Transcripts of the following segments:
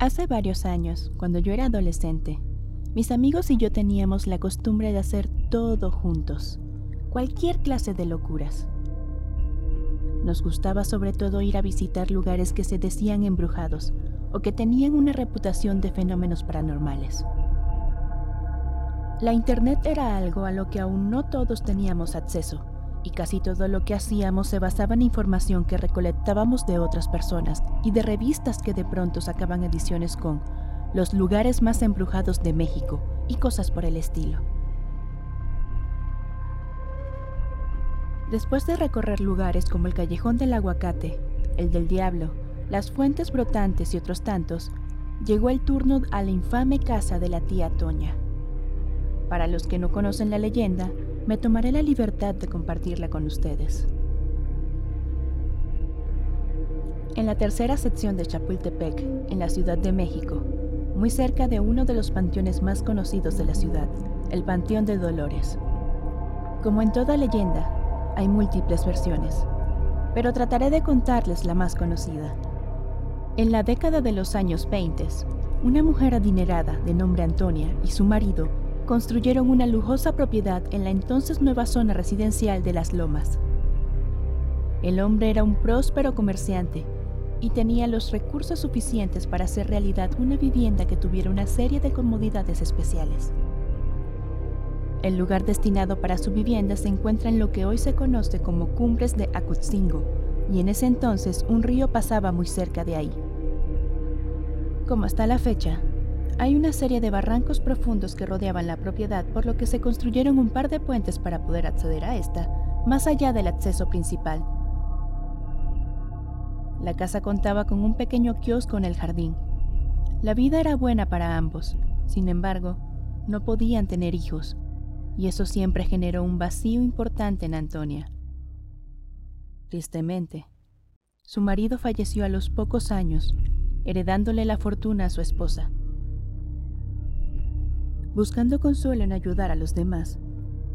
Hace varios años, cuando yo era adolescente, mis amigos y yo teníamos la costumbre de hacer todo juntos, cualquier clase de locuras. Nos gustaba sobre todo ir a visitar lugares que se decían embrujados o que tenían una reputación de fenómenos paranormales. La Internet era algo a lo que aún no todos teníamos acceso, y casi todo lo que hacíamos se basaba en información que recolectábamos de otras personas y de revistas que de pronto sacaban ediciones con los lugares más embrujados de México y cosas por el estilo. Después de recorrer lugares como el Callejón del Aguacate, el del Diablo, las Fuentes Brotantes y otros tantos, llegó el turno a la infame casa de la tía Toña. Para los que no conocen la leyenda, me tomaré la libertad de compartirla con ustedes. En la tercera sección de Chapultepec, en la Ciudad de México, muy cerca de uno de los panteones más conocidos de la ciudad, el Panteón de Dolores. Como en toda leyenda, hay múltiples versiones, pero trataré de contarles la más conocida. En la década de los años 20, una mujer adinerada de nombre Antonia y su marido construyeron una lujosa propiedad en la entonces nueva zona residencial de Las Lomas. El hombre era un próspero comerciante y tenía los recursos suficientes para hacer realidad una vivienda que tuviera una serie de comodidades especiales. El lugar destinado para su vivienda se encuentra en lo que hoy se conoce como Cumbres de Acutzingo, y en ese entonces un río pasaba muy cerca de ahí. Como hasta la fecha, hay una serie de barrancos profundos que rodeaban la propiedad, por lo que se construyeron un par de puentes para poder acceder a esta, más allá del acceso principal. La casa contaba con un pequeño kiosco en el jardín. La vida era buena para ambos, sin embargo, no podían tener hijos, y eso siempre generó un vacío importante en Antonia. Tristemente, su marido falleció a los pocos años, heredándole la fortuna a su esposa. Buscando consuelo en ayudar a los demás,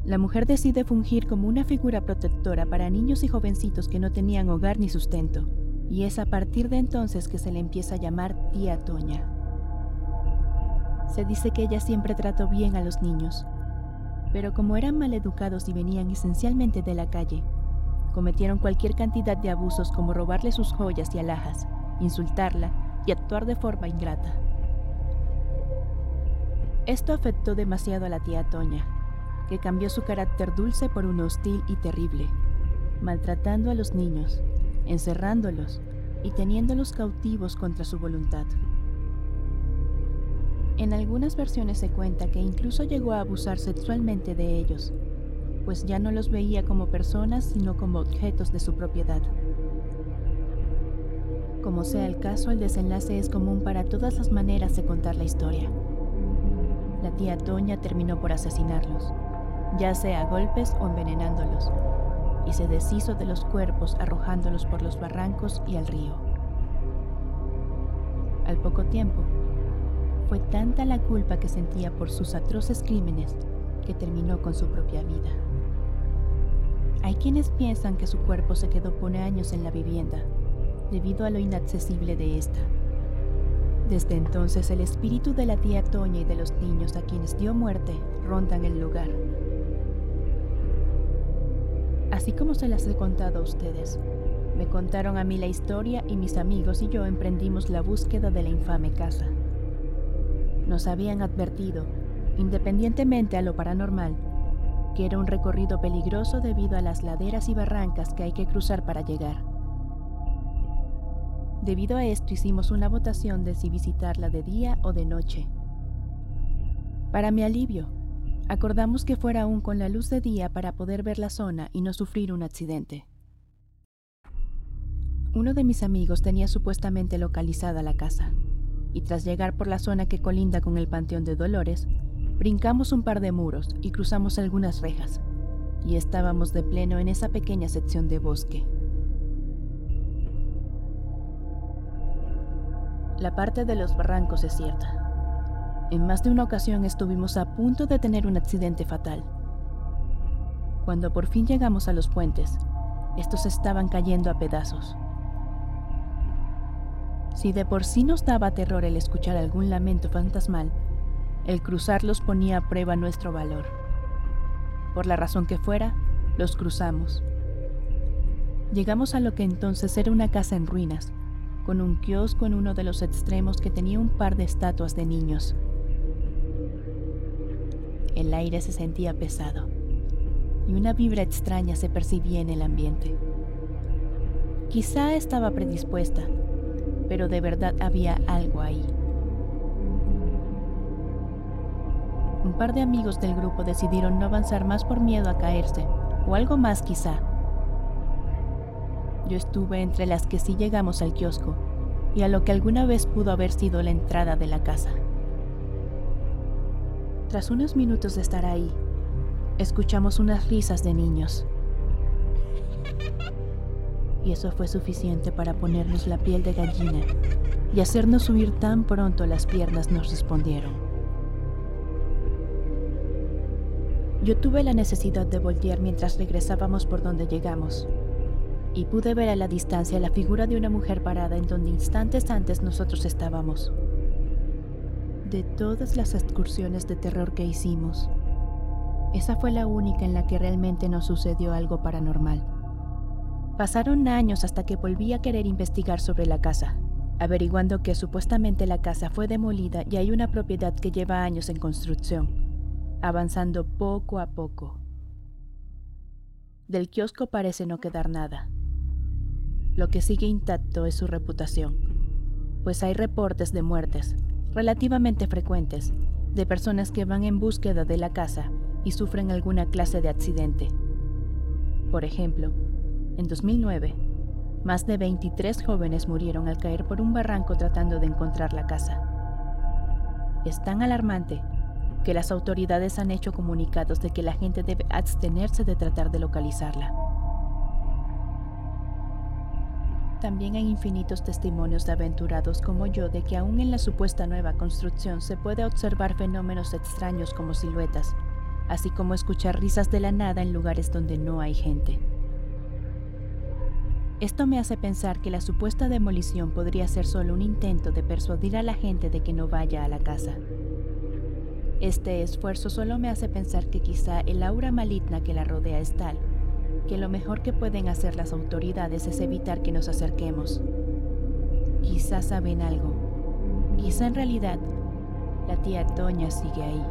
la mujer decide fungir como una figura protectora para niños y jovencitos que no tenían hogar ni sustento, y es a partir de entonces que se le empieza a llamar tía Toña. Se dice que ella siempre trató bien a los niños, pero como eran maleducados y venían esencialmente de la calle, cometieron cualquier cantidad de abusos como robarle sus joyas y alhajas, insultarla y actuar de forma ingrata. Esto afectó demasiado a la tía Toña, que cambió su carácter dulce por uno hostil y terrible, maltratando a los niños, encerrándolos y teniéndolos cautivos contra su voluntad. En algunas versiones se cuenta que incluso llegó a abusar sexualmente de ellos, pues ya no los veía como personas sino como objetos de su propiedad. Como sea el caso, el desenlace es común para todas las maneras de contar la historia la tía Toña terminó por asesinarlos, ya sea a golpes o envenenándolos, y se deshizo de los cuerpos arrojándolos por los barrancos y al río. Al poco tiempo, fue tanta la culpa que sentía por sus atroces crímenes que terminó con su propia vida. Hay quienes piensan que su cuerpo se quedó por años en la vivienda, debido a lo inaccesible de esta desde entonces el espíritu de la tía Toña y de los niños a quienes dio muerte rondan el lugar. Así como se las he contado a ustedes, me contaron a mí la historia y mis amigos y yo emprendimos la búsqueda de la infame casa. Nos habían advertido, independientemente a lo paranormal, que era un recorrido peligroso debido a las laderas y barrancas que hay que cruzar para llegar. Debido a esto hicimos una votación de si visitarla de día o de noche. Para mi alivio, acordamos que fuera aún con la luz de día para poder ver la zona y no sufrir un accidente. Uno de mis amigos tenía supuestamente localizada la casa, y tras llegar por la zona que colinda con el Panteón de Dolores, brincamos un par de muros y cruzamos algunas rejas, y estábamos de pleno en esa pequeña sección de bosque. La parte de los barrancos es cierta. En más de una ocasión estuvimos a punto de tener un accidente fatal. Cuando por fin llegamos a los puentes, estos estaban cayendo a pedazos. Si de por sí nos daba terror el escuchar algún lamento fantasmal, el cruzarlos ponía a prueba nuestro valor. Por la razón que fuera, los cruzamos. Llegamos a lo que entonces era una casa en ruinas, con un kiosco en uno de los extremos que tenía un par de estatuas de niños. El aire se sentía pesado y una vibra extraña se percibía en el ambiente. Quizá estaba predispuesta, pero de verdad había algo ahí. Un par de amigos del grupo decidieron no avanzar más por miedo a caerse, o algo más quizá. Yo estuve entre las que sí llegamos al kiosco y a lo que alguna vez pudo haber sido la entrada de la casa. Tras unos minutos de estar ahí, escuchamos unas risas de niños. Y eso fue suficiente para ponernos la piel de gallina y hacernos huir tan pronto las piernas nos respondieron. Yo tuve la necesidad de voltear mientras regresábamos por donde llegamos, y pude ver a la distancia la figura de una mujer parada en donde instantes antes nosotros estábamos. De todas las excursiones de terror que hicimos, esa fue la única en la que realmente nos sucedió algo paranormal. Pasaron años hasta que volví a querer investigar sobre la casa, averiguando que supuestamente la casa fue demolida y hay una propiedad que lleva años en construcción, avanzando poco a poco. Del kiosco parece no quedar nada. Lo que sigue intacto es su reputación, pues hay reportes de muertes, relativamente frecuentes, de personas que van en búsqueda de la casa y sufren alguna clase de accidente. Por ejemplo, en 2009, más de 23 jóvenes murieron al caer por un barranco tratando de encontrar la casa. Es tan alarmante que las autoridades han hecho comunicados de que la gente debe abstenerse de tratar de localizarla. También hay infinitos testimonios de aventurados como yo de que aún en la supuesta nueva construcción se puede observar fenómenos extraños como siluetas, así como escuchar risas de la nada en lugares donde no hay gente. Esto me hace pensar que la supuesta demolición podría ser solo un intento de persuadir a la gente de que no vaya a la casa. Este esfuerzo solo me hace pensar que quizá el aura maligna que la rodea es tal, que lo mejor que pueden hacer las autoridades es evitar que nos acerquemos. Quizá saben algo. Quizá en realidad la tía Toña sigue ahí.